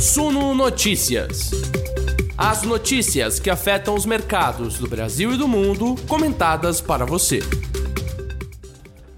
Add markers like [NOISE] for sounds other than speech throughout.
Suno Notícias. As notícias que afetam os mercados do Brasil e do mundo, comentadas para você.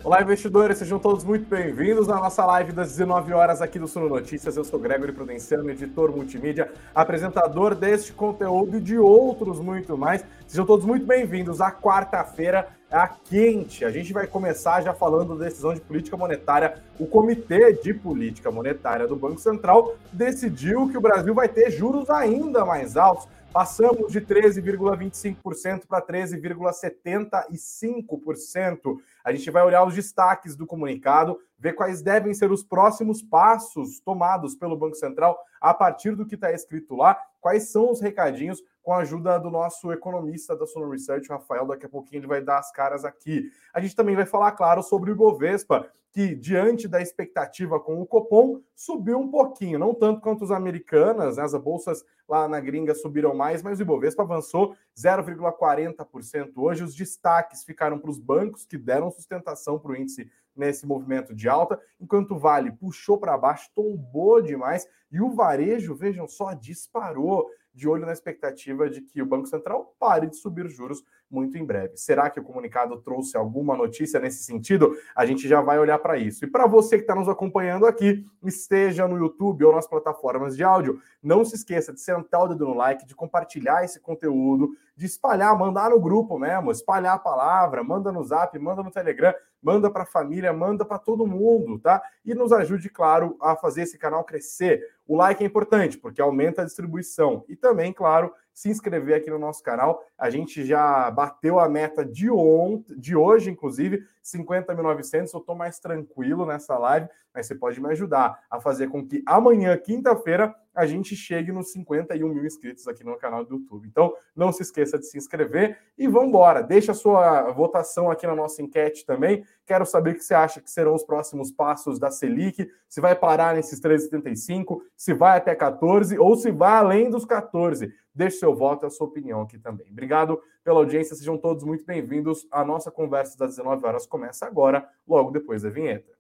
Olá, investidores, sejam todos muito bem-vindos na nossa live das 19 horas aqui do Suno Notícias. Eu sou Gregory Prudenciano, editor multimídia, apresentador deste conteúdo e de outros muito mais. Sejam todos muito bem-vindos à quarta-feira a quente. A gente vai começar já falando da decisão de política monetária. O Comitê de Política Monetária do Banco Central decidiu que o Brasil vai ter juros ainda mais altos Passamos de 13,25% para 13,75%. A gente vai olhar os destaques do comunicado, ver quais devem ser os próximos passos tomados pelo Banco Central a partir do que está escrito lá, quais são os recadinhos com a ajuda do nosso economista da Sono Research, Rafael. Daqui a pouquinho ele vai dar as caras aqui. A gente também vai falar, claro, sobre o Ibovespa, que, diante da expectativa com o Copom, subiu um pouquinho, não tanto quanto os americanas, né? as bolsas lá na gringa subiram mais, mas o Ibovespa avançou 0,40% hoje. Os destaques ficaram para os bancos, que deram sustentação para o índice nesse movimento de alta, enquanto o Vale puxou para baixo, tombou demais, e o varejo, vejam só, disparou de olho na expectativa de que o Banco Central pare de subir juros muito em breve. Será que o comunicado trouxe alguma notícia nesse sentido? A gente já vai olhar para isso. E para você que está nos acompanhando aqui, esteja no YouTube ou nas plataformas de áudio, não se esqueça de sentar o dedo no like, de compartilhar esse conteúdo, de espalhar, mandar no grupo mesmo, espalhar a palavra, manda no Zap, manda no Telegram, manda para a família, manda para todo mundo, tá? E nos ajude, claro, a fazer esse canal crescer. O like é importante porque aumenta a distribuição e também, claro, se inscrever aqui no nosso canal. A gente já bateu a meta de ontem, de hoje, inclusive, 50.900. Eu estou mais tranquilo nessa live, mas você pode me ajudar a fazer com que amanhã, quinta-feira, a gente chegue nos 51 mil inscritos aqui no canal do YouTube. Então, não se esqueça de se inscrever e vamos embora. Deixa a sua votação aqui na nossa enquete também. Quero saber o que você acha que serão os próximos passos da Selic, se vai parar nesses 13,75, se vai até 14 ou se vai além dos 14. Deixe seu voto e a sua opinião aqui também. Obrigado pela audiência, sejam todos muito bem-vindos. A nossa conversa das 19 horas começa agora, logo depois da vinheta.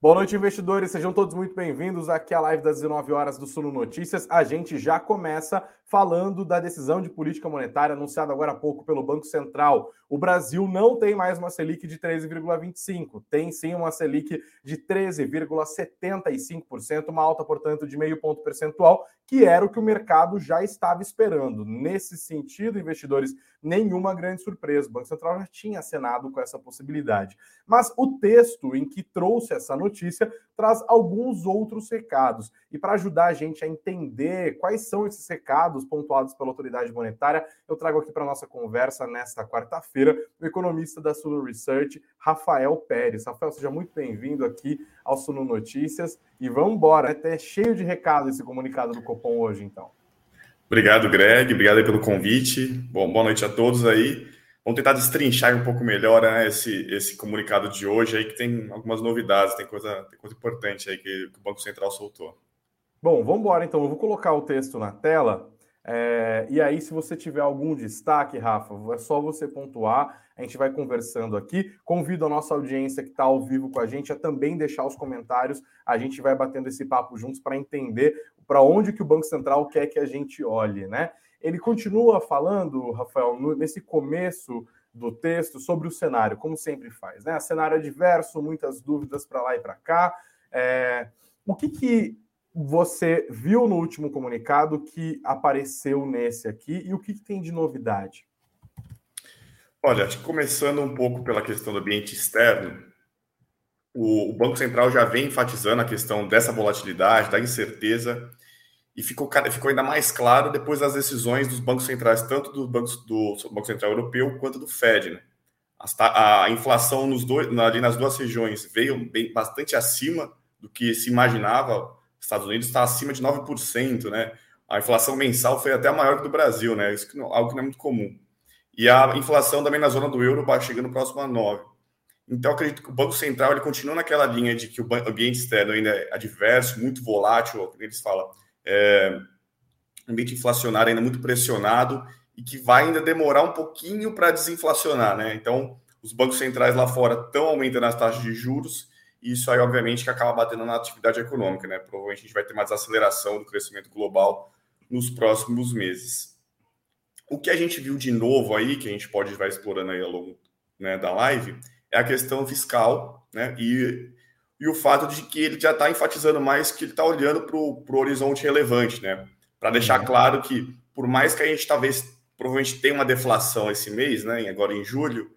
Boa noite, investidores. Sejam todos muito bem-vindos aqui à live das 19 horas do Suno Notícias. A gente já começa falando da decisão de política monetária anunciada agora há pouco pelo Banco Central. O Brasil não tem mais uma Selic de 13,25, tem sim uma Selic de 13,75%, uma alta, portanto, de meio ponto percentual, que era o que o mercado já estava esperando. Nesse sentido, investidores, nenhuma grande surpresa. O Banco Central já tinha acenado com essa possibilidade. Mas o texto em que trouxe essa notícia traz alguns outros recados. E para ajudar a gente a entender quais são esses recados pontuados pela autoridade monetária, eu trago aqui para nossa conversa nesta quarta-feira o economista da Suno Research, Rafael Pérez. Rafael, seja muito bem-vindo aqui ao Suno Notícias e vamos embora. Até né? cheio de recado esse comunicado do Copom hoje, então. Obrigado, Greg. Obrigado pelo convite. Bom, boa noite a todos aí. Vamos tentar destrinchar um pouco melhor né, esse, esse comunicado de hoje aí, que tem algumas novidades, tem coisa, tem coisa importante aí que, que o Banco Central soltou. Bom, vamos embora então. Eu vou colocar o texto na tela. É, e aí, se você tiver algum destaque, Rafa, é só você pontuar. A gente vai conversando aqui. Convido a nossa audiência que está ao vivo com a gente a também deixar os comentários. A gente vai batendo esse papo juntos para entender para onde que o Banco Central quer que a gente olhe, né? Ele continua falando, Rafael, nesse começo do texto sobre o cenário, como sempre faz, né? O cenário diverso, muitas dúvidas para lá e para cá. É, o que, que você viu no último comunicado que apareceu nesse aqui e o que, que tem de novidade? Olha, acho que começando um pouco pela questão do ambiente externo, o, o Banco Central já vem enfatizando a questão dessa volatilidade, da incerteza e ficou, ficou ainda mais claro depois das decisões dos bancos centrais, tanto do Banco, do Banco Central Europeu quanto do Fed. Né? A, a, inflação nos dois, ali nas duas regiões veio bem, bastante acima do que se imaginava. Estados Unidos está acima de 9%, né? A inflação mensal foi até maior que do Brasil, né? Isso que não, algo que não é muito comum. E a inflação também na zona do euro vai chegando próximo a 9%. Então, acredito que o Banco Central ele continua naquela linha de que o ambiente externo ainda é adverso, muito volátil, eles falam, é, ambiente inflacionário ainda muito pressionado e que vai ainda demorar um pouquinho para desinflacionar, né? Então, os bancos centrais lá fora estão aumentando as taxas de juros e isso aí, obviamente, que acaba batendo na atividade econômica, né? Provavelmente a gente vai ter mais aceleração do crescimento global nos próximos meses. O que a gente viu de novo aí, que a gente pode vai explorando aí ao longo né, da live, é a questão fiscal, né? E, e o fato de que ele já está enfatizando mais que ele está olhando para o horizonte relevante, né? Para deixar uhum. claro que, por mais que a gente talvez provavelmente tenha uma deflação esse mês, né? Agora em julho,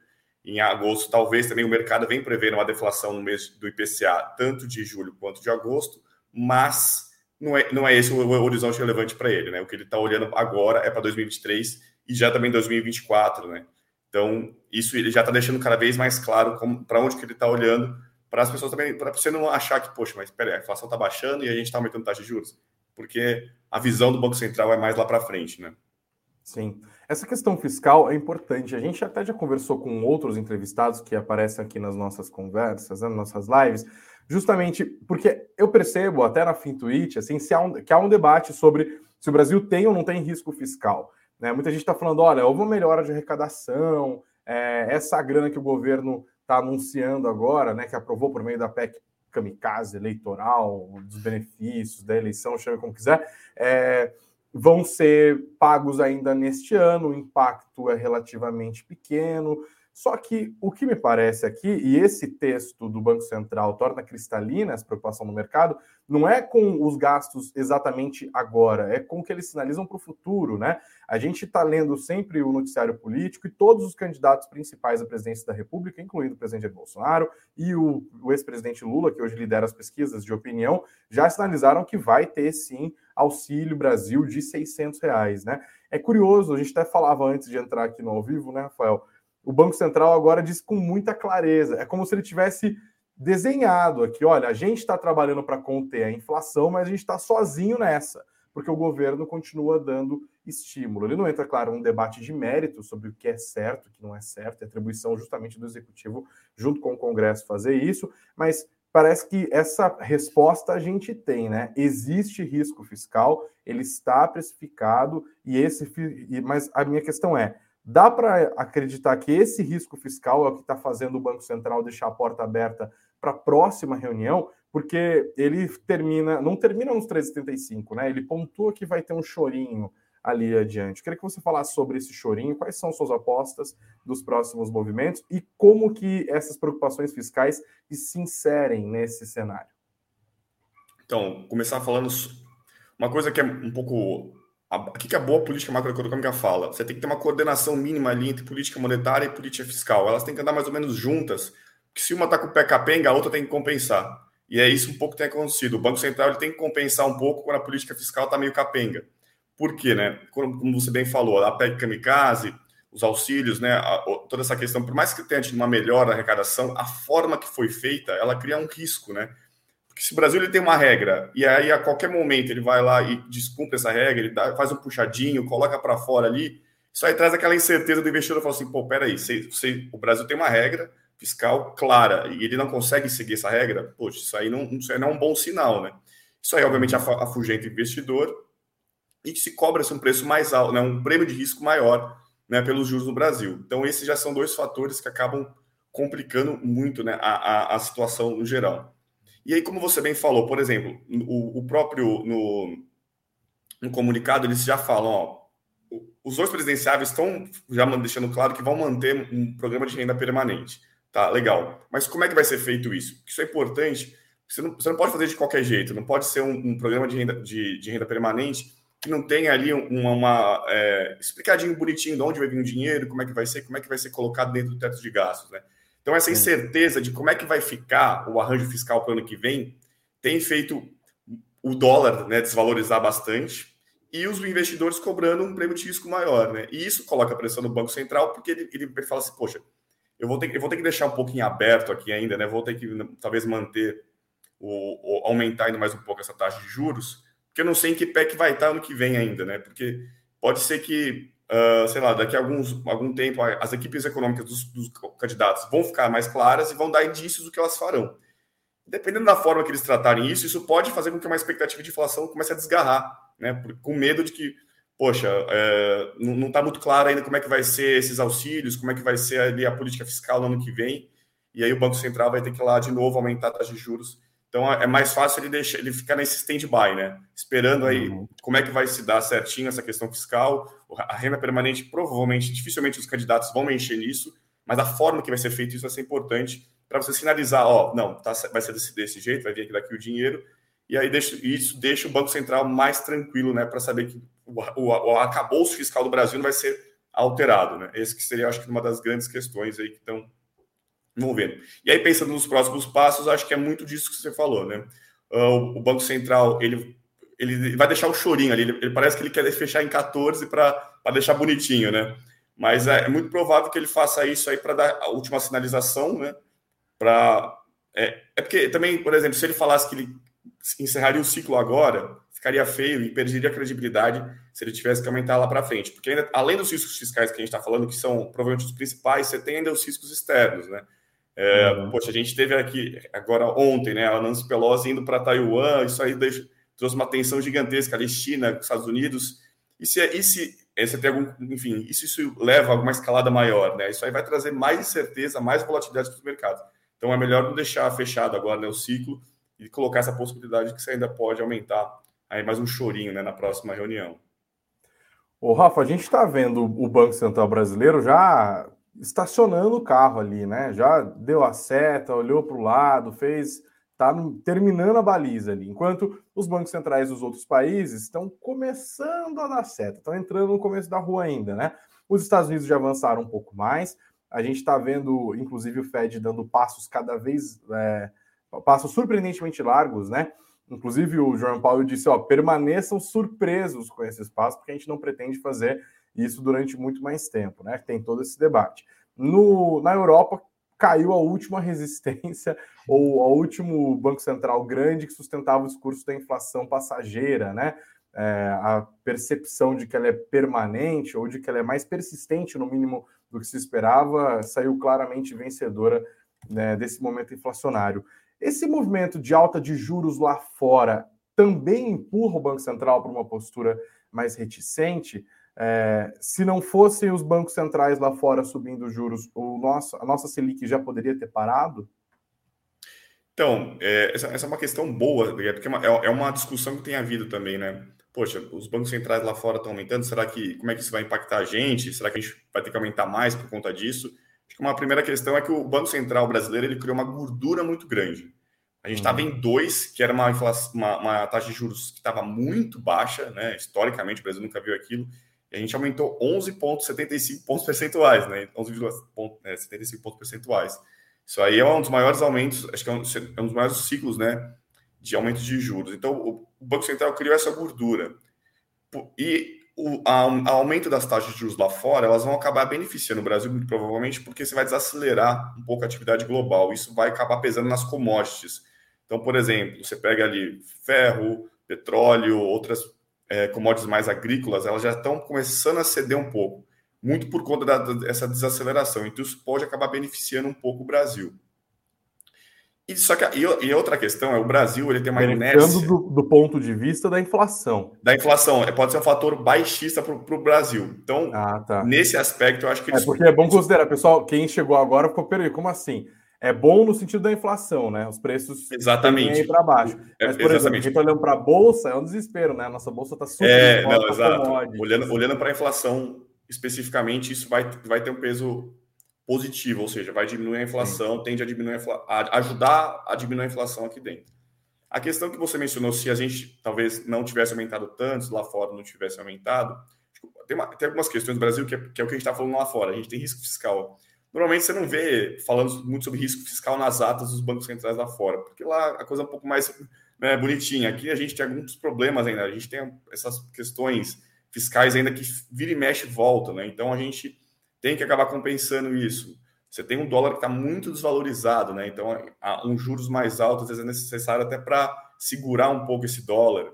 em agosto, talvez também o mercado vem prevendo uma deflação no mês do IPCA, tanto de julho quanto de agosto, mas não é, não é esse o horizonte relevante para ele, né? O que ele está olhando agora é para 2023 e já também 2024, né? Então, isso ele já está deixando cada vez mais claro para onde que ele está olhando, para as pessoas também, para você não achar que, poxa, mas peraí, a inflação está baixando e a gente está aumentando taxa de juros, porque a visão do Banco Central é mais lá para frente, né? Sim. Essa questão fiscal é importante. A gente até já conversou com outros entrevistados que aparecem aqui nas nossas conversas, né, nas nossas lives, justamente porque eu percebo, até na Fintuit, assim, se há um, que há um debate sobre se o Brasil tem ou não tem risco fiscal. Né? Muita gente está falando, olha, houve uma melhora de arrecadação, é, essa grana que o governo está anunciando agora, né, que aprovou por meio da PEC kamikaze eleitoral, dos benefícios da eleição, chame como quiser, é, vão ser pagos ainda neste ano, o impacto é relativamente pequeno. Só que o que me parece aqui, e esse texto do Banco Central torna cristalina essa preocupação no mercado, não é com os gastos exatamente agora, é com o que eles sinalizam para o futuro, né? A gente está lendo sempre o noticiário político e todos os candidatos principais à presidência da República, incluindo o presidente Bolsonaro e o, o ex-presidente Lula, que hoje lidera as pesquisas de opinião, já sinalizaram que vai ter sim Auxílio Brasil de 600 reais, né? É curioso, a gente até falava antes de entrar aqui no ao vivo, né, Rafael? O Banco Central agora diz com muita clareza. É como se ele tivesse desenhado aqui: olha, a gente está trabalhando para conter a inflação, mas a gente está sozinho nessa, porque o governo continua dando estímulo. Ele não entra, claro, num debate de mérito sobre o que é certo, o que não é certo, é atribuição justamente do executivo, junto com o Congresso, fazer isso, mas parece que essa resposta a gente tem, né? Existe risco fiscal, ele está precificado, e esse. Mas a minha questão é Dá para acreditar que esse risco fiscal é o que está fazendo o Banco Central deixar a porta aberta para a próxima reunião, porque ele termina, não termina nos 3,75, né? Ele pontua que vai ter um chorinho ali adiante. queria que você falasse sobre esse chorinho, quais são suas apostas dos próximos movimentos e como que essas preocupações fiscais se inserem nesse cenário. Então, começar falando uma coisa que é um pouco o que, que a boa política macroeconômica fala? Você tem que ter uma coordenação mínima ali entre política monetária e política fiscal. Elas têm que andar mais ou menos juntas, porque se uma está com o pé capenga, a outra tem que compensar. E é isso um pouco que tem acontecido. O Banco Central ele tem que compensar um pouco quando a política fiscal está meio capenga. Por quê, né? Como você bem falou, a PEC kamikaze, os auxílios, né? toda essa questão, por mais que tenha tido uma melhora na arrecadação, a forma que foi feita, ela cria um risco, né? Porque se o Brasil ele tem uma regra e aí a qualquer momento ele vai lá e descumpre essa regra, ele dá, faz um puxadinho, coloca para fora ali, isso aí traz aquela incerteza do investidor falar assim, pô, peraí, se, se, o Brasil tem uma regra fiscal clara e ele não consegue seguir essa regra, poxa, isso aí não, isso aí não é um bom sinal, né? Isso aí, obviamente, afugenta o investidor e se cobra-se um preço mais alto, né, um prêmio de risco maior né, pelos juros no Brasil. Então, esses já são dois fatores que acabam complicando muito né, a, a, a situação no geral. E aí, como você bem falou, por exemplo, o, o próprio no, no comunicado eles já falam, ó, os dois presidenciáveis estão já deixando claro que vão manter um programa de renda permanente. Tá, legal. Mas como é que vai ser feito isso? Isso é importante. Você não, você não pode fazer de qualquer jeito. Não pode ser um, um programa de renda, de, de, renda permanente que não tenha ali uma, uma é, explicadinho bonitinho de onde vai vir o dinheiro, como é que vai ser, como é que vai ser colocado dentro do teto de gastos, né? Então, essa incerteza de como é que vai ficar o arranjo fiscal para o ano que vem tem feito o dólar né, desvalorizar bastante e os investidores cobrando um prêmio de risco maior. Né? E isso coloca pressão no Banco Central, porque ele, ele fala assim: poxa, eu vou, ter, eu vou ter que deixar um pouquinho aberto aqui ainda, né? vou ter que talvez manter, o, o, aumentar ainda mais um pouco essa taxa de juros, porque eu não sei em que pé que vai estar ano que vem ainda, né? porque pode ser que uh, sei lá, daqui a alguns, algum tempo, as equipes econômicas dos, dos, candidatos vão ficar mais claras e vão dar indícios do que elas farão. Dependendo da forma que eles tratarem isso, isso pode fazer com que uma expectativa de inflação comece a desgarrar, né? Com medo de que, poxa, é, não está muito claro ainda como é que vai ser esses auxílios, como é que vai ser ali a política fiscal no ano que vem, e aí o Banco Central vai ter que ir lá de novo aumentar a taxa de juros então é mais fácil ele deixar ele ficar nesse stand-by, né? Esperando aí uhum. como é que vai se dar certinho essa questão fiscal. A renda permanente, provavelmente, dificilmente os candidatos vão mexer nisso, mas a forma que vai ser feito isso vai ser importante para você sinalizar, ó, não, tá, vai ser desse, desse jeito, vai vir aqui daqui o dinheiro, e aí deixa, isso deixa o Banco Central mais tranquilo, né? Para saber que o, o, o arcabouço fiscal do Brasil não vai ser alterado, né? Esse que seria, acho que, uma das grandes questões aí que estão Vamos ver. E aí, pensando nos próximos passos, acho que é muito disso que você falou, né? Ah, o Banco Central, ele, ele vai deixar o chorinho ali, ele, ele parece que ele quer fechar em 14 para deixar bonitinho, né? Mas é, é, muito provável que ele faça isso aí para dar a última sinalização, né? Para é, é porque também, por exemplo, se ele falasse que ele encerraria o ciclo agora, ficaria feio e perderia a credibilidade se ele tivesse que aumentar lá para frente. Porque ainda, além dos riscos fiscais que a gente está falando, que são provavelmente os principais, você tem ainda os riscos externos, né? É, uhum. Poxa, a gente teve aqui agora ontem, né? A Nancy Pelosi indo para Taiwan, isso aí deixa, trouxe uma tensão gigantesca ali, China, Estados Unidos. E se, e se, se tem algum, enfim, isso, isso leva a alguma escalada maior, né? Isso aí vai trazer mais incerteza, mais volatilidade para os mercados. Então é melhor não deixar fechado agora né, o ciclo e colocar essa possibilidade que você ainda pode aumentar aí mais um chorinho né, na próxima reunião. Ô, Rafa, a gente está vendo o Banco Central Brasileiro já estacionando o carro ali, né? Já deu a seta, olhou para o lado, fez. Está terminando a baliza ali. Enquanto os bancos centrais dos outros países estão começando a dar seta, estão entrando no começo da rua ainda, né? Os Estados Unidos já avançaram um pouco mais. A gente está vendo, inclusive, o Fed dando passos cada vez. É, passos surpreendentemente largos, né? Inclusive, o João Paulo disse: ó, permaneçam surpresos com esses passos, porque a gente não pretende fazer isso durante muito mais tempo, né? Tem todo esse debate. No, na Europa, caiu a última [LAUGHS] resistência, ou o último Banco Central grande que sustentava o discurso da inflação passageira, né? É, a percepção de que ela é permanente ou de que ela é mais persistente, no mínimo, do que se esperava, saiu claramente vencedora né, desse momento inflacionário. Esse movimento de alta de juros lá fora também empurra o Banco Central para uma postura mais reticente. É, se não fossem os bancos centrais lá fora subindo juros, o nosso, a nossa Selic já poderia ter parado? Então, é, essa, essa, é uma questão boa, porque é uma, é, é uma discussão que tem havido também, né? Poxa, os bancos centrais lá fora estão aumentando, será que como é que isso vai impactar a gente? Será que a gente vai ter que aumentar mais por conta disso? Acho que uma primeira questão é que o Banco Central brasileiro ele criou uma gordura muito grande. A gente estava uhum. em dois, que era uma, uma, uma taxa de juros que estava muito baixa, né? Historicamente, o Brasil nunca viu aquilo a gente aumentou 11,75 pontos percentuais, né? 11,75 pontos percentuais. Isso aí é um dos maiores aumentos, acho que é um, é um dos maiores ciclos, né? De aumento de juros. Então, o, Banco Central criou essa gordura. E o a, a aumento das taxas de juros lá fora, elas vão acabar beneficiando o Brasil, muito provavelmente, porque você vai desacelerar um pouco a atividade global. Isso vai acabar pesando nas commodities. Então, por exemplo, você pega ali ferro, petróleo, outras é, commodities mais agrícolas, elas já estão começando a ceder um pouco, muito por conta da, dessa desaceleração. Então, isso pode acabar beneficiando um pouco o Brasil. E, só que, e, e outra questão é o Brasil ele tem uma inércia... Do, do ponto de vista da inflação. Da inflação. É, pode ser um fator baixista para o Brasil. Então, ah, tá. nesse aspecto, eu acho que... É porque é bom considerar, pessoal, quem chegou agora ficou, peraí, como assim? É bom no sentido da inflação, né? Os preços exatamente para baixo. É, Mas, por exatamente. exemplo, a gente olhando para a bolsa, é um desespero, né? A nossa bolsa está super é, não, exato. Olhando, olhando para a inflação especificamente, isso vai, vai ter um peso positivo, ou seja, vai diminuir a inflação, Sim. tende a diminuir a, a ajudar a diminuir a inflação aqui dentro. A questão que você mencionou, se a gente talvez não tivesse aumentado tanto, lá fora não tivesse aumentado, tem, uma, tem algumas questões no Brasil que é, que é o que a gente está falando lá fora. A gente tem risco fiscal Normalmente você não vê falando muito sobre risco fiscal nas atas dos bancos centrais lá fora, porque lá a coisa é um pouco mais né, bonitinha. Aqui a gente tem alguns problemas ainda, a gente tem essas questões fiscais ainda que vira e mexe e volta, né? Então a gente tem que acabar compensando isso. Você tem um dólar que está muito desvalorizado, né? Então, um juros mais altos às vezes é necessário até para segurar um pouco esse dólar.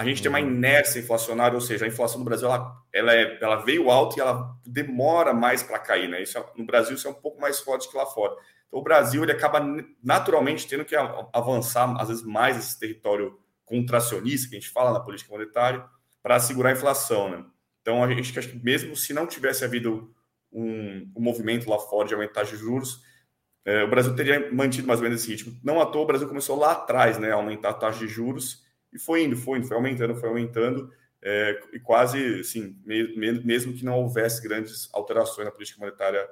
A gente tem uma inércia inflacionária, ou seja, a inflação no Brasil ela, ela, é, ela veio alta e ela demora mais para cair. Né? Isso é, no Brasil isso é um pouco mais forte que lá fora. Então, o Brasil ele acaba naturalmente tendo que avançar, às vezes, mais esse território contracionista, que a gente fala na política monetária, para segurar a inflação. Né? Então, a gente acha que mesmo se não tivesse havido um, um movimento lá fora de aumentar de juros, é, o Brasil teria mantido mais ou menos esse ritmo. Não à toa, o Brasil começou lá atrás né, a aumentar a taxa de juros e foi indo, foi indo, foi aumentando, foi aumentando, é, e quase, assim, me, mesmo que não houvesse grandes alterações na política monetária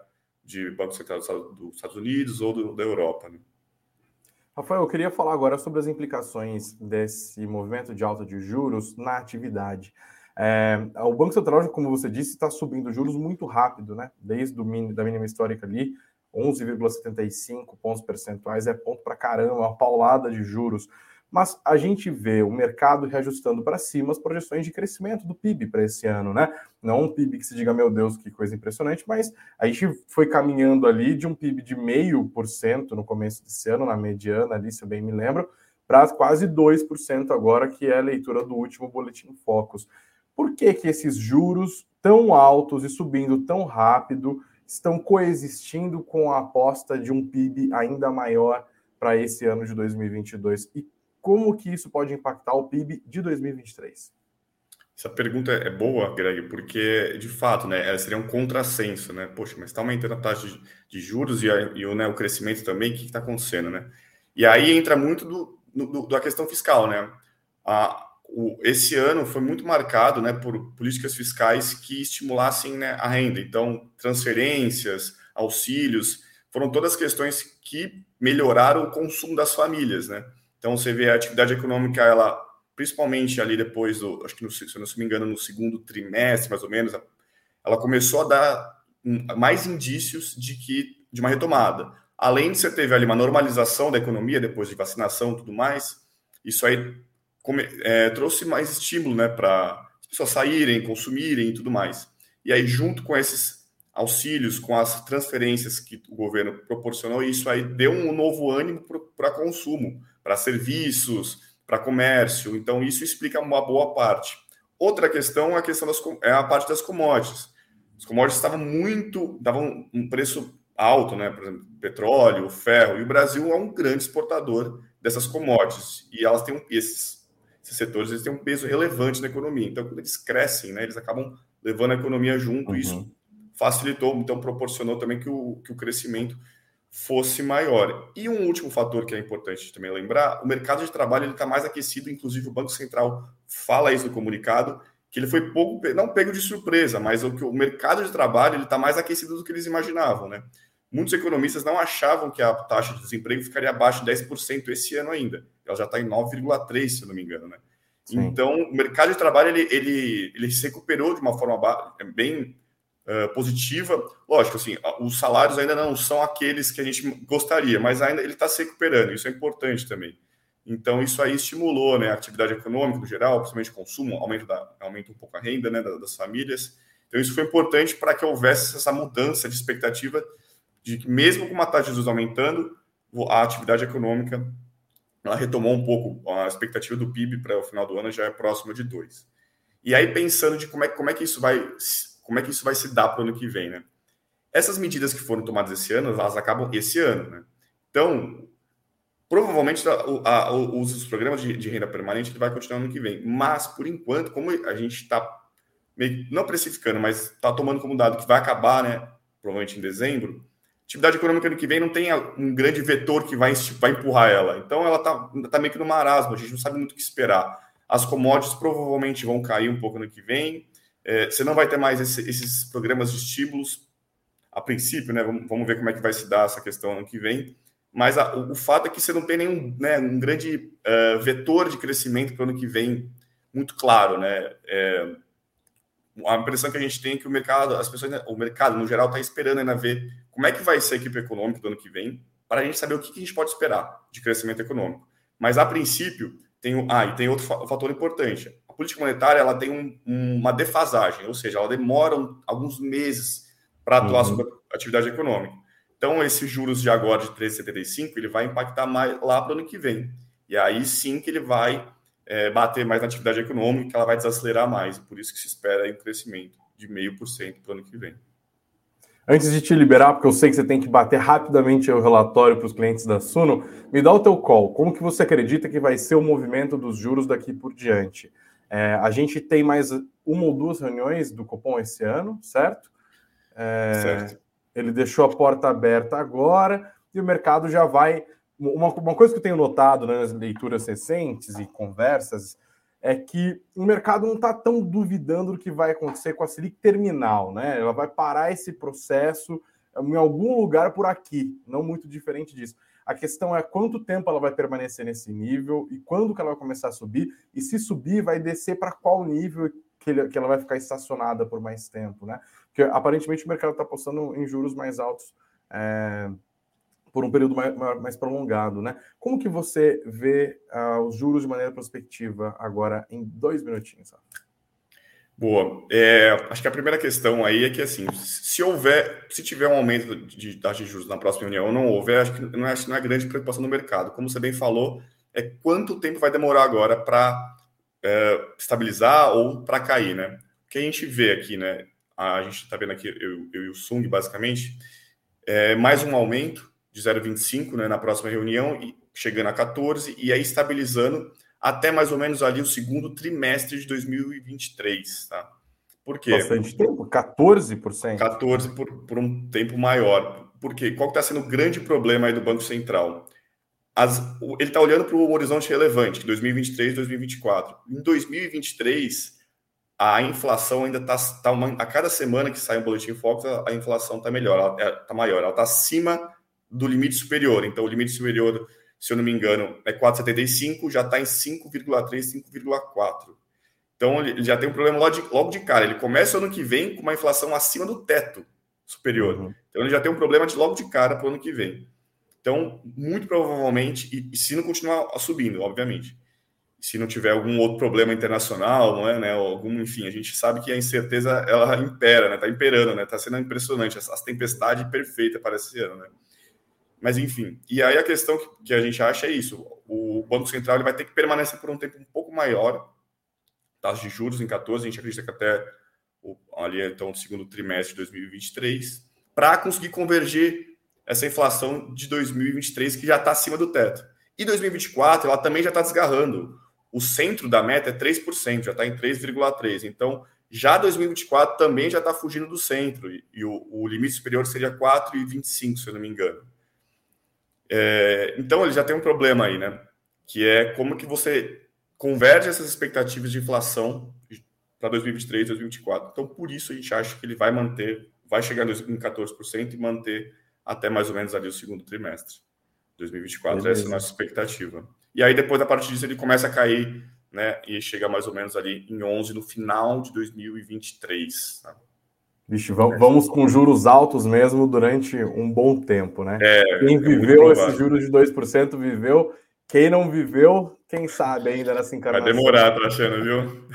de Banco Central dos Estados Unidos ou do, da Europa. Né? Rafael, eu queria falar agora sobre as implicações desse movimento de alta de juros na atividade. É, o Banco Central, como você disse, está subindo juros muito rápido, né? Desde o da mínima histórica ali, 11,75 pontos percentuais é ponto para caramba, uma paulada de juros mas a gente vê o mercado reajustando para cima as projeções de crescimento do PIB para esse ano, né? Não um PIB que se diga, meu Deus, que coisa impressionante, mas a gente foi caminhando ali de um PIB de meio por cento no começo desse ano, na mediana ali, se eu bem me lembro, para quase 2% agora, que é a leitura do último Boletim Focus. Por que, que esses juros tão altos e subindo tão rápido estão coexistindo com a aposta de um PIB ainda maior para esse ano de 2022? E como que isso pode impactar o PIB de 2023? Essa pergunta é boa, Greg, porque de fato, né, seria um contrassenso, né? Poxa, mas está aumentando a taxa de, juros e, a, e o, né, o crescimento também, o que está acontecendo, né? E aí entra muito do, do, da questão fiscal, né? A, o, esse ano foi muito marcado, né, por políticas fiscais que estimulassem né, a renda. Então, transferências, auxílios, foram todas questões que melhoraram o consumo das famílias, né? Então você vê a atividade econômica, ela principalmente ali depois do, acho que no, se eu não me engano, no segundo trimestre, mais ou menos, ela começou a dar mais indícios de que de uma retomada. Além de você teve ali uma normalização da economia depois de vacinação, tudo mais, isso aí come, é, trouxe mais estímulo, né, para as pessoas saírem, consumirem e tudo mais. E aí junto com esses auxílios, com as transferências que o governo proporcionou, isso aí deu um novo ânimo para consumo, para serviços, para comércio. Então, isso explica uma boa parte. Outra questão é a questão das, é a parte das commodities. As commodities estavam muito, davam um preço alto, né? Por exemplo, petróleo, ferro, e o Brasil é um grande exportador dessas commodities. E elas têm um, esses, esses setores eles têm um peso relevante na economia. Então, quando eles crescem, né, eles acabam levando a economia junto. Uhum. Isso facilitou, então proporcionou também que o, que o crescimento fosse maior. E um último fator que é importante também lembrar, o mercado de trabalho está mais aquecido, inclusive o Banco Central fala isso no comunicado, que ele foi pouco, não pego de surpresa, mas o, que o mercado de trabalho está mais aquecido do que eles imaginavam, né? Muitos economistas não achavam que a taxa de desemprego ficaria abaixo de 10% esse ano ainda. Ela já está em 9,3%, se não me engano, né? Sim. Então, o mercado de trabalho ele, ele, ele se recuperou de uma forma bem uh, positiva. Lógico, assim, os salários ainda não são aqueles que a gente gostaria, mas ainda ele está se recuperando, isso é importante também. Então, isso aí estimulou né, a atividade econômica no geral, principalmente consumo, aumento, da, aumenta um pouco a renda né, das famílias. Então, isso foi importante para que houvesse essa mudança de expectativa de que, mesmo com uma taxa de juros aumentando, a atividade econômica ela retomou um pouco a expectativa do PIB para o final do ano já é próxima de 2. E aí, pensando de como é, como é que isso vai como é que isso vai se dar para o ano que vem, né? Essas medidas que foram tomadas esse ano, elas acabam esse ano, né? Então, provavelmente a, a, a, os programas de, de, renda permanente vai continuar no ano que vem. Mas, por enquanto, como a gente está não precificando, mas está tomando como dado que vai acabar, né? Provavelmente em dezembro, atividade econômica no que vem não tem um grande vetor que vai, vai empurrar ela. Então, ela está tá meio que no marasmo, a gente não sabe muito o que esperar. As commodities provavelmente vão cair um pouco no que vem. É, você não vai ter mais esse, esses programas de estímulos a princípio, né? Vamos, vamos, ver como é que vai se dar essa questão ano que vem. Mas a, o, o, fato é que você não tem nenhum né, um grande uh, vetor de crescimento para o ano que vem muito claro, né? É, a impressão que a gente tem é que o mercado, as pessoas, o mercado no geral está esperando ainda ver como é que vai ser a equipe econômica do ano que vem, para a gente saber o que, que a gente pode esperar de crescimento econômico. Mas a princípio tem ah, e tem outro fator importante política monetária ela tem um, uma defasagem, ou seja, ela demora um, alguns meses para atuar uhum. sobre a atividade econômica. Então, esses juros de agora de 13,75, ele vai impactar mais lá para o ano que vem. E aí sim que ele vai é, bater mais na atividade econômica, ela vai desacelerar mais. Por isso que se espera um crescimento de meio por cento para o ano que vem. Antes de te liberar, porque eu sei que você tem que bater rapidamente o relatório para os clientes da Suno, me dá o teu call. Como que você acredita que vai ser o movimento dos juros daqui por diante? É, a gente tem mais uma ou duas reuniões do Copom esse ano, certo? É, certo. Ele deixou a porta aberta agora e o mercado já vai. Uma, uma coisa que eu tenho notado né, nas leituras recentes e conversas é que o mercado não está tão duvidando do que vai acontecer com a Selic terminal, né? Ela vai parar esse processo em algum lugar por aqui, não muito diferente disso. A questão é quanto tempo ela vai permanecer nesse nível e quando que ela vai começar a subir, e se subir, vai descer para qual nível que, ele, que, ela vai ficar estacionada por mais tempo, né? Porque aparentemente o mercado está apostando em juros mais altos. É por um período mais, mais, prolongado, né? Como que você vê uh, os juros de maneira prospectiva agora em dois minutinhos? Boa. É, acho que a primeira questão aí é que assim, se houver, se tiver um aumento de taxa de juros na próxima reunião ou não houver, acho que não é, não é grande preocupação no mercado. Como você bem falou, é quanto tempo vai demorar agora para é, estabilizar ou para cair, né? O que a gente vê aqui, né? A gente está vendo aqui, eu, eu, e o Sung, basicamente, é mais um aumento de 0,25 né, na próxima reunião, chegando a 14, e aí estabilizando até mais ou menos ali o segundo trimestre de 2023. Tá? Por quê? Bastante tempo, 14%. 14% por, por um tempo maior. Por quê? Qual está sendo o grande problema aí do Banco Central? As, ele está olhando para o horizonte relevante, 2023, 2024. Em 2023, a inflação ainda está. Tá a cada semana que sai um boletim Fox, a, a inflação está melhor, está é, maior, ela está acima do limite superior. Então, o limite superior, se eu não me engano, é 4,75, já está em 5,3, 5,4. Então, ele já tem um problema logo de, logo de cara. Ele começa ano que vem com uma inflação acima do teto superior. Uhum. Então, ele já tem um problema de logo de cara para o ano que vem. Então, muito provavelmente, e, e se não continuar subindo, obviamente, se não tiver algum outro problema internacional, não é, né, algum, enfim, a gente sabe que a incerteza ela impera, né, tá imperando, né, tá sendo impressionante, as, as tempestades perfeitas para esse ano, né. Mas enfim, e aí a questão que, a gente acha é isso: o Banco Central ele vai ter que permanecer por um tempo um pouco maior, taxa de juros em 14, a gente acredita que até o, ali então o segundo trimestre de 2023, para conseguir convergir essa inflação de 2023 que já está acima do teto. E 2024 ela também já está desgarrando. O centro da meta é 3%, já está em 3,3%. Então, já 2024 também já está fugindo do centro, e, e o, o limite superior seria 4,25%, se eu não me engano. É, então ele já tem um problema aí, né? Que é como que você converge essas expectativas de inflação para 2023, 2024. Então, por isso a gente acha que ele vai manter, vai chegar em 14% e manter até mais ou menos ali o segundo trimestre. 2024, Beleza. essa é a nossa expectativa. E aí, depois, a partir disso, ele começa a cair, né? E chega mais ou menos ali em 11 no final de 2023. Tá? Vixe, vamos com juros altos mesmo durante um bom tempo, né? É, quem é viveu é esses juros de 2% viveu. Quem não viveu, quem sabe ainda nessa encarnação. Vai demorar, tô achando, viu?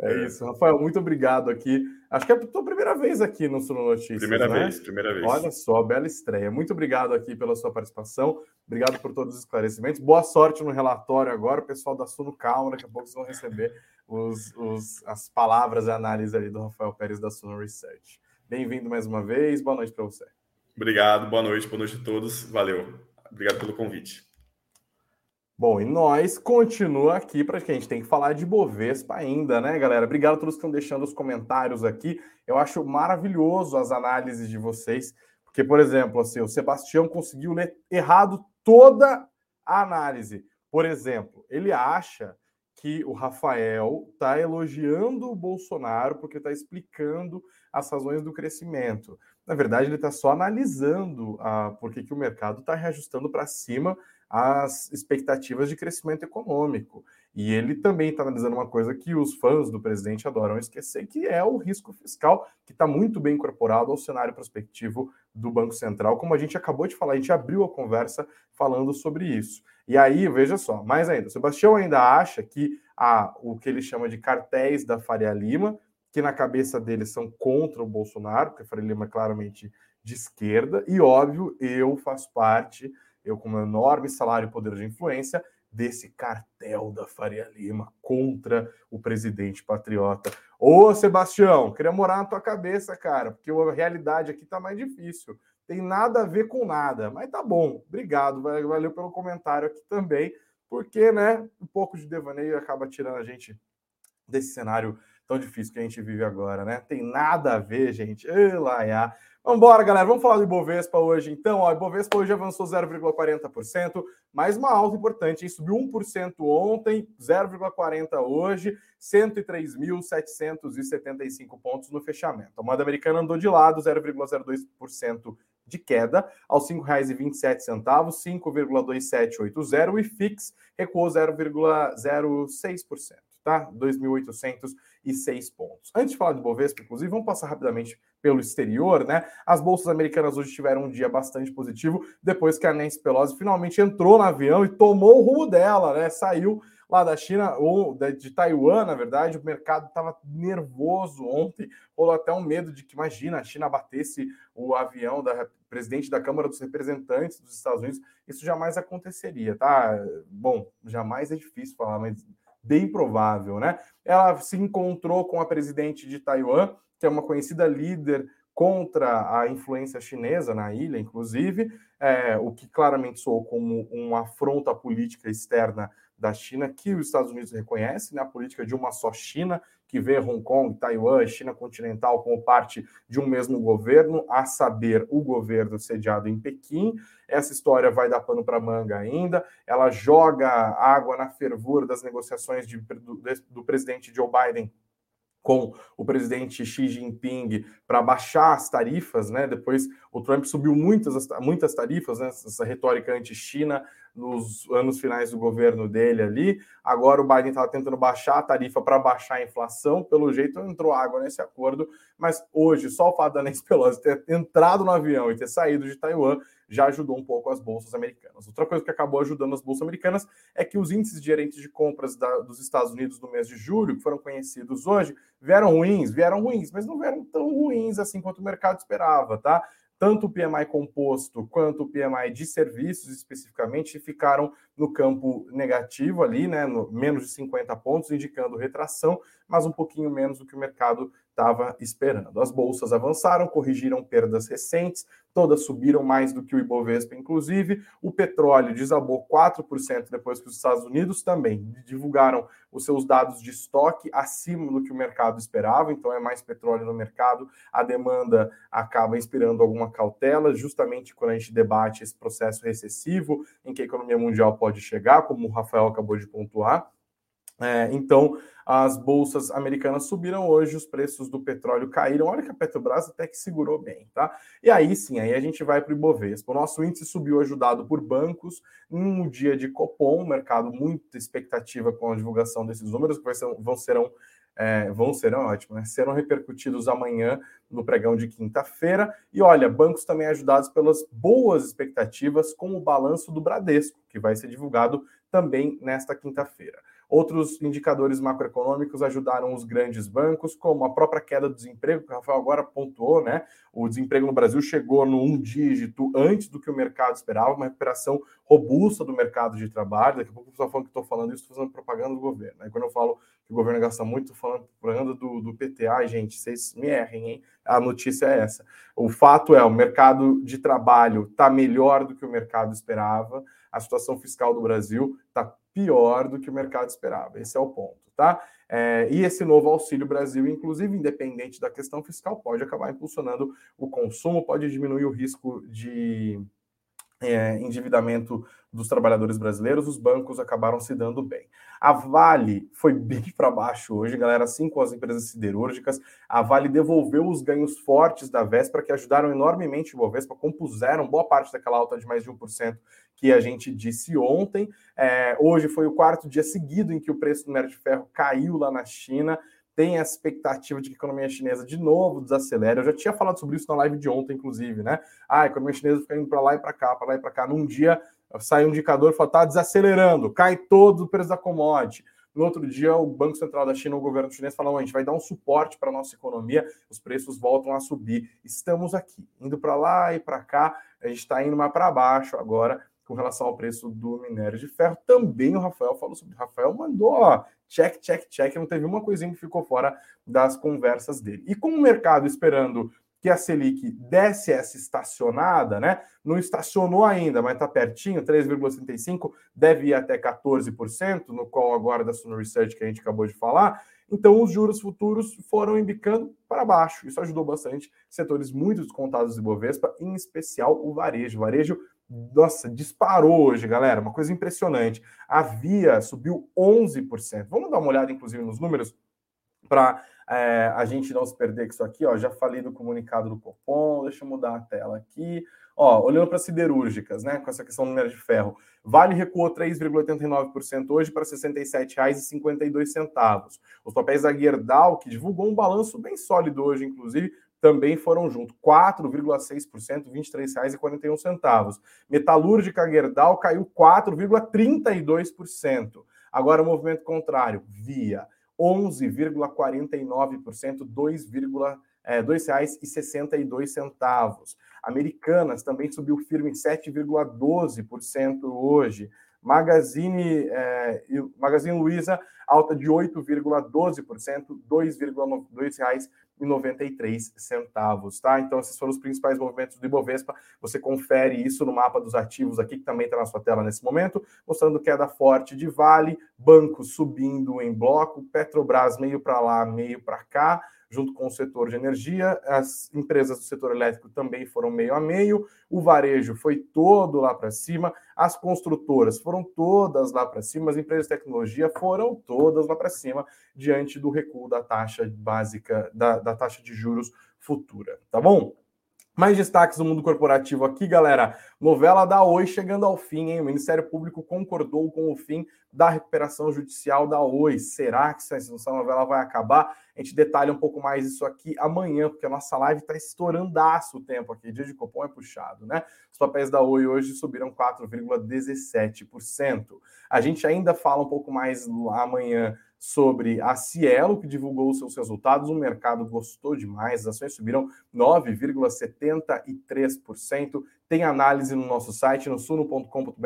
É isso. Rafael, muito obrigado aqui. Acho que é a tua primeira vez aqui no Suno Notícias. Primeira né? vez, primeira vez. Olha só, bela estreia. Muito obrigado aqui pela sua participação. Obrigado por todos os esclarecimentos. Boa sorte no relatório agora. O pessoal da Suno, calma, daqui a pouco vocês vão receber os, os, as palavras e análise ali do Rafael Pérez da Suno Research. Bem-vindo mais uma vez, boa noite para você. Obrigado, boa noite, boa noite a todos, valeu. Obrigado pelo convite. Bom, e nós continua aqui para que a gente tem que falar de Bovespa ainda, né, galera? Obrigado a todos que estão deixando os comentários aqui. Eu acho maravilhoso as análises de vocês, porque, por exemplo, assim, o Sebastião conseguiu ler errado toda a análise. Por exemplo, ele acha que o Rafael está elogiando o Bolsonaro porque está explicando as razões do crescimento. Na verdade, ele está só analisando a, por que, que o mercado está reajustando para cima as expectativas de crescimento econômico. E ele também está analisando uma coisa que os fãs do presidente adoram esquecer, que é o risco fiscal, que está muito bem incorporado ao cenário prospectivo do Banco Central, como a gente acabou de falar, a gente abriu a conversa falando sobre isso. E aí, veja só, mais ainda, Sebastião ainda acha que há o que ele chama de cartéis da Faria Lima, que na cabeça dele são contra o Bolsonaro, porque a Faria Lima é claramente de esquerda, e óbvio, eu faço parte eu com meu enorme salário e poder de influência, desse cartel da Faria Lima contra o presidente patriota. Ô, Sebastião, queria morar na tua cabeça, cara, porque a realidade aqui tá mais difícil. Tem nada a ver com nada, mas tá bom. Obrigado, valeu pelo comentário aqui também, porque, né, um pouco de devaneio acaba tirando a gente desse cenário tão difícil que a gente vive agora, né? Tem nada a ver, gente. Elaia. Vamos embora, galera. Vamos falar do Ibovespa hoje, então. Ó, Ibovespa hoje avançou 0,40%, mais uma alta importante, hein? Subiu 1% ontem, 0,40% hoje, 103.775 pontos no fechamento. A moeda americana andou de lado, 0,02% de queda, aos R$ 5,27, 5,2780, e FIX recuou 0,06%, tá? 2.806 pontos. Antes de falar do Bovespa, inclusive, vamos passar rapidamente pelo exterior, né? As bolsas americanas hoje tiveram um dia bastante positivo, depois que a Nancy Pelosi finalmente entrou no avião e tomou o rumo dela, né? Saiu lá da China, ou de Taiwan, na verdade, o mercado estava nervoso ontem, rolou até um medo de que, imagina, a China batesse o avião da presidente da Câmara dos Representantes dos Estados Unidos, isso jamais aconteceria, tá? Bom, jamais é difícil falar, mas bem provável, né? Ela se encontrou com a presidente de Taiwan, que é uma conhecida líder contra a influência chinesa na ilha, inclusive, é, o que claramente soou como uma afronta política externa da China, que os Estados Unidos reconhecem, né, a política de uma só China, que vê Hong Kong, Taiwan, China continental como parte de um mesmo governo, a saber, o governo sediado em Pequim. Essa história vai dar pano para manga ainda. Ela joga água na fervura das negociações de, do, do presidente Joe Biden com o presidente Xi Jinping para baixar as tarifas, né? Depois o Trump subiu muitas, muitas tarifas, né? essa retórica anti-China nos anos finais do governo dele ali. Agora o Biden estava tentando baixar a tarifa para baixar a inflação. Pelo jeito entrou água nesse acordo, mas hoje só o fato da Nancy Pelosi ter entrado no avião e ter saído de Taiwan já ajudou um pouco as bolsas americanas. Outra coisa que acabou ajudando as bolsas americanas é que os índices de gerentes de compras da, dos Estados Unidos no mês de julho, que foram conhecidos hoje, vieram ruins, vieram ruins, mas não vieram tão ruins assim quanto o mercado esperava, tá? tanto o PMI composto quanto o PMI de serviços especificamente ficaram no campo negativo ali, né, no menos de 50 pontos, indicando retração, mas um pouquinho menos do que o mercado estava esperando. As bolsas avançaram, corrigiram perdas recentes, todas subiram mais do que o Ibovespa, inclusive. O petróleo desabou 4% depois que os Estados Unidos também divulgaram os seus dados de estoque acima do que o mercado esperava, então é mais petróleo no mercado. A demanda acaba inspirando alguma cautela, justamente quando a gente debate esse processo recessivo em que a economia mundial pode chegar, como o Rafael acabou de pontuar. É, então, as bolsas americanas subiram hoje, os preços do petróleo caíram. Olha que a Petrobras até que segurou bem, tá? E aí sim, aí a gente vai para o Ibovespa. O nosso índice subiu ajudado por bancos num dia de Copom, mercado muita expectativa com a divulgação desses números, que vão serão é, vão serão ótimos, né? serão repercutidos amanhã no pregão de quinta-feira. E olha, bancos também ajudados pelas boas expectativas com o balanço do Bradesco, que vai ser divulgado também nesta quinta-feira. Outros indicadores macroeconômicos ajudaram os grandes bancos, como a própria queda do desemprego, que o Rafael agora pontuou, né? O desemprego no Brasil chegou no um dígito antes do que o mercado esperava, uma recuperação robusta do mercado de trabalho. Daqui a pouco eu estou falando que estou falando isso, estou fazendo propaganda do governo. Aí quando eu falo que o governo gasta muito, estou falando propaganda do, do PTA, gente, vocês me errem, hein? A notícia é essa. O fato é, o mercado de trabalho está melhor do que o mercado esperava, a situação fiscal do Brasil está pior do que o mercado esperava. Esse é o ponto, tá? É, e esse novo Auxílio Brasil, inclusive, independente da questão fiscal, pode acabar impulsionando o consumo, pode diminuir o risco de é, endividamento dos trabalhadores brasileiros, os bancos acabaram se dando bem. A Vale foi [LAUGHS] bem para baixo hoje, galera, assim com as empresas siderúrgicas. A Vale devolveu os ganhos fortes da Vespa, que ajudaram enormemente o Bovespa, compuseram boa parte daquela alta de mais de 1% que a gente disse ontem. É, hoje foi o quarto dia seguido em que o preço do minério de ferro caiu lá na China tem a expectativa de que a economia chinesa de novo desacelere. Eu já tinha falado sobre isso na live de ontem, inclusive, né? Ah, a economia chinesa fica indo para lá e para cá, para lá e para cá. Num dia sai um indicador e fala, tá desacelerando, cai todo o preço da commodity. No outro dia, o Banco Central da China, o governo chinês, falou: a gente vai dar um suporte para a nossa economia, os preços voltam a subir. Estamos aqui, indo para lá e para cá, a gente está indo mais para baixo agora com relação ao preço do minério de ferro. Também o Rafael falou sobre. O Rafael mandou, ó, check, check, check. Não teve uma coisinha que ficou fora das conversas dele. E com o mercado esperando que a Selic desce essa estacionada, né? Não estacionou ainda, mas está pertinho, 3,35, deve ir até 14%, no qual agora da Suno Research que a gente acabou de falar. Então, os juros futuros foram embicando para baixo. Isso ajudou bastante setores muito descontados de Bovespa, em especial o varejo. O varejo, nossa, disparou hoje, galera. Uma coisa impressionante. A Via subiu 11%. Vamos dar uma olhada, inclusive, nos números para é, a gente não se perder com isso aqui. Ó, já falei do comunicado do Copom. Deixa eu mudar a tela aqui. Ó, olhando para siderúrgicas, né, com essa questão do minério de ferro, Vale recuou 3,89% hoje para R$ 67,52. Os papéis da Gerdau, que divulgou um balanço bem sólido hoje, inclusive, também foram junto, 4,6%, R$ 23,41. Metalúrgica Gerdau caiu 4,32%. Agora o movimento contrário, Via 11,49%, 2, é, R$ 2,62. Americanas também subiu firme em 7,12% hoje. Magazine, é, Magazine Luiza, alta de 8,12%, R$ 2,93, tá? Então, esses foram os principais movimentos do Ibovespa. Você confere isso no mapa dos ativos aqui, que também está na sua tela nesse momento, mostrando queda forte de Vale, bancos subindo em bloco, Petrobras meio para lá, meio para cá, junto com o setor de energia. As empresas do setor elétrico também foram meio a meio. O varejo foi todo lá para cima. As construtoras foram todas lá para cima. As empresas de tecnologia foram todas lá para cima diante do recuo da taxa básica, da, da taxa de juros futura. Tá bom? Mais destaques do mundo corporativo aqui, galera. Novela da Oi chegando ao fim, hein? O Ministério Público concordou com o fim da recuperação judicial da Oi. Será que essa novela vai acabar? A gente detalha um pouco mais isso aqui amanhã, porque a nossa live está estourando o tempo aqui. Dia de copom é puxado, né? Os papéis da Oi hoje subiram 4,17%. A gente ainda fala um pouco mais amanhã sobre a Cielo, que divulgou seus resultados. O mercado gostou demais, as ações subiram 9,73%. Tem análise no nosso site, no suno.com.br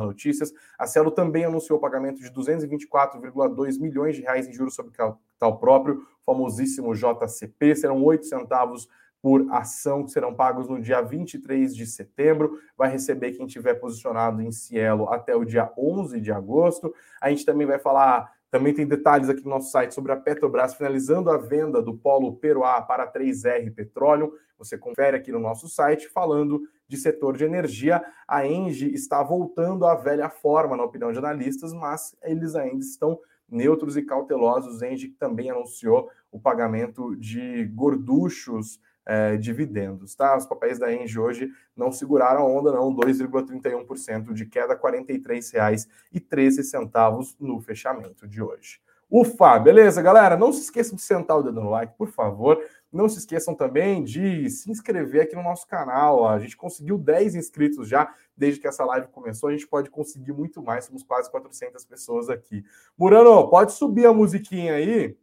notícias. A Cielo também anunciou o pagamento de 224,2 milhões de reais em juros sobre capital próprio, famosíssimo JCP. Serão 8 centavos por ação que serão pagos no dia 23 de setembro. Vai receber quem tiver posicionado em Cielo até o dia 11 de agosto. A gente também vai falar também tem detalhes aqui no nosso site sobre a Petrobras finalizando a venda do polo Peruá para 3R Petróleo. Você confere aqui no nosso site falando de setor de energia. A Engie está voltando à velha forma, na opinião de analistas, mas eles ainda estão neutros e cautelosos. Engie também anunciou o pagamento de gorduchos é, dividendos, tá? Os papéis da Engie hoje não seguraram a onda, não, 2,31% de queda, R$ 43,13 no fechamento de hoje. Ufa, beleza, galera? Não se esqueçam de sentar o dedo no like, por favor. Não se esqueçam também de se inscrever aqui no nosso canal. A gente conseguiu 10 inscritos já desde que essa live começou. A gente pode conseguir muito mais, somos quase 400 pessoas aqui. Murano, pode subir a musiquinha aí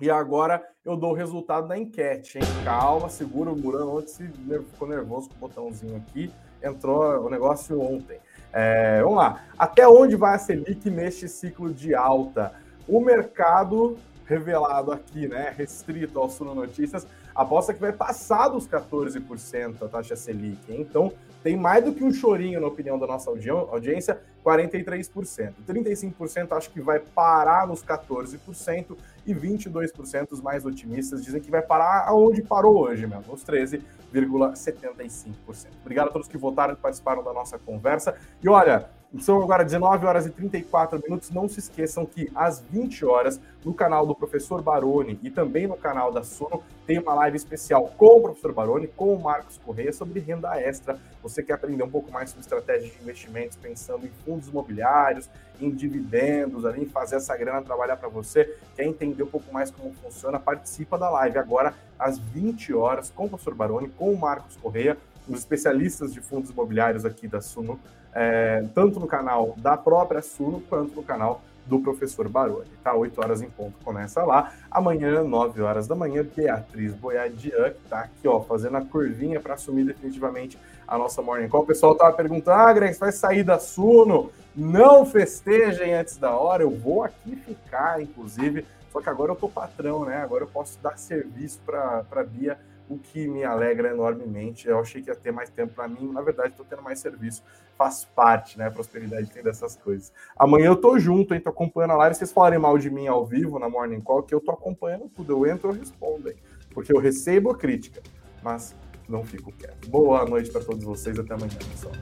e agora eu dou o resultado da enquete, hein? Calma, segura o Murano ontem se ficou nervoso com o botãozinho aqui. Entrou o negócio ontem. É, vamos lá. Até onde vai a Selic neste ciclo de alta? O mercado revelado aqui, né, restrito ao Suno Notícias, aposta que vai passar dos 14% a taxa Selic. Hein? Então, tem mais do que um chorinho, na opinião da nossa audiência, 43%. 35% acho que vai parar nos 14% e 22% os mais otimistas dizem que vai parar aonde parou hoje mesmo, nos 13,75%. Obrigado a todos que votaram e participaram da nossa conversa. E olha, são agora 19 horas e 34 minutos. Não se esqueçam que às 20 horas, no canal do Professor Baroni e também no canal da Suno, tem uma live especial com o Professor Baroni, com o Marcos Correia, sobre renda extra. Você quer aprender um pouco mais sobre estratégias de investimentos, pensando em fundos imobiliários, em dividendos, em fazer essa grana trabalhar para você, quer entender um pouco mais como funciona, participa da live agora às 20 horas com o Professor Baroni, com o Marcos Correia, os especialistas de fundos imobiliários aqui da Suno é, tanto no canal da própria Suno quanto no canal do professor Baroni, tá? 8 horas em ponto começa lá. Amanhã, 9 horas da manhã, Beatriz Boiadian, que tá aqui, ó, fazendo a curvinha para assumir definitivamente a nossa Morning Call. O pessoal tava perguntando, ah, Greg, você vai sair da Suno? Não festejem antes da hora, eu vou aqui ficar, inclusive. Só que agora eu tô patrão, né? Agora eu posso dar serviço para Bia o que me alegra enormemente. Eu achei que ia ter mais tempo para mim, na verdade, estou tendo mais serviço. Faz parte, né? A prosperidade tem dessas coisas. Amanhã eu tô junto, hein? Tô acompanhando a live. Vocês falarem mal de mim ao vivo na Morning Call, que eu tô acompanhando tudo. Eu entro, eu respondo, hein? Porque eu recebo a crítica, mas não fico quieto. Boa noite para todos vocês. Até amanhã, pessoal.